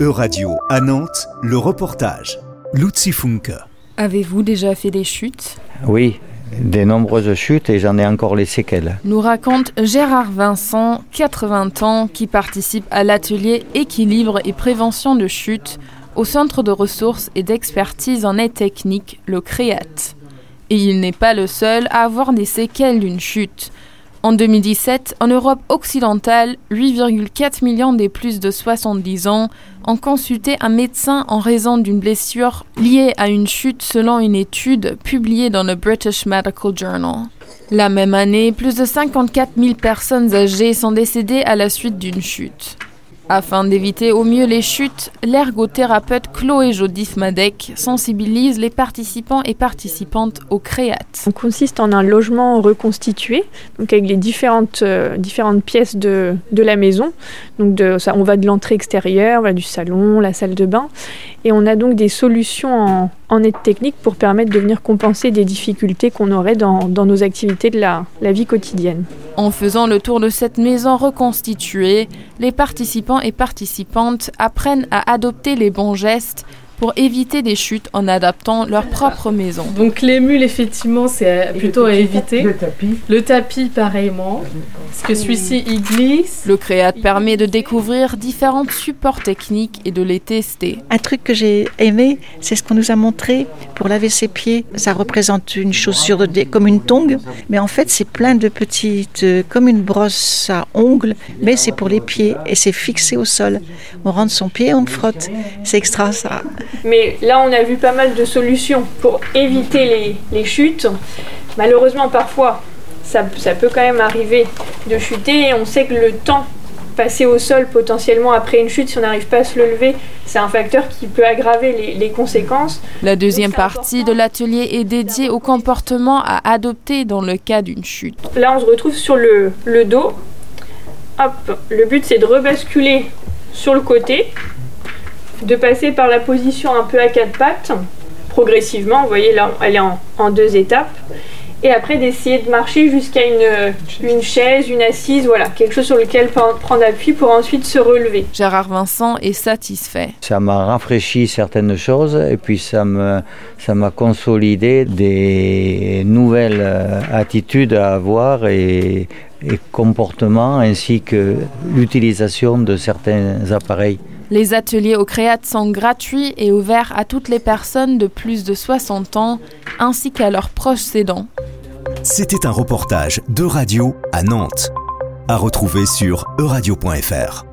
E-Radio à Nantes, le reportage. Luzi Funke. Avez-vous déjà fait des chutes? Oui, des nombreuses chutes et j'en ai encore les séquelles. Nous raconte Gérard Vincent, 80 ans, qui participe à l'atelier équilibre et prévention de chute au Centre de ressources et d'expertise en aide technique, le CREAT. Et il n'est pas le seul à avoir des séquelles d'une chute. En 2017, en Europe occidentale, 8,4 millions des plus de 70 ans ont consulté un médecin en raison d'une blessure liée à une chute selon une étude publiée dans le British Medical Journal. La même année, plus de 54 000 personnes âgées sont décédées à la suite d'une chute. Afin d'éviter au mieux les chutes, l'ergothérapeute Chloé Jodif-Madec sensibilise les participants et participantes au créat. On consiste en un logement reconstitué, donc avec les différentes, euh, différentes pièces de, la maison. Donc on va de l'entrée extérieure, du salon, la salle de bain, et on a donc des solutions en, en aide technique pour permettre de venir compenser des difficultés qu'on aurait dans, dans, nos activités de la, la vie quotidienne. En faisant le tour de cette maison reconstituée, les participants et participantes apprennent à adopter les bons gestes pour éviter des chutes en adaptant leur propre maison. Donc les mules, effectivement, c'est plutôt à éviter. Le tapis. Le tapis, pareillement. Parce que celui-ci, il glisse. Le créat permet de découvrir différents supports techniques et de les tester. Un truc que j'ai aimé, c'est ce qu'on nous a montré pour laver ses pieds. Ça représente une chaussure de, comme une tongue, mais en fait, c'est plein de petites, comme une brosse à ongles, mais c'est pour les pieds et c'est fixé au sol. On rentre son pied, on frotte. C'est extra, ça. Mais là, on a vu pas mal de solutions pour éviter les, les chutes. Malheureusement, parfois, ça, ça, peut quand même arriver de chuter et on sait que le temps passé au sol potentiellement après une chute, si on n'arrive pas à se lever, c'est un facteur qui peut aggraver les, les conséquences. La deuxième partie de l'atelier est dédiée au comportement à adopter dans le cas d'une chute. Là, on se retrouve sur le, le dos. Hop, le but c'est de rebasculer sur le côté de passer par la position un peu à quatre pattes, progressivement, vous voyez là, elle est en, en deux étapes, et après d'essayer de marcher jusqu'à une, une chaise, une assise, voilà, quelque chose sur lequel prendre appui pour ensuite se relever. Gérard Vincent est satisfait. Ça m'a rafraîchi certaines choses et puis ça me ça m'a consolidé des nouvelles attitudes à avoir et, et comportements ainsi que l'utilisation de certains appareils. Les ateliers au Créat sont gratuits et ouverts à toutes les personnes de plus de 60 ans ainsi qu'à leurs proches aidants. C'était un reportage de radio à Nantes, à retrouver sur euradio.fr.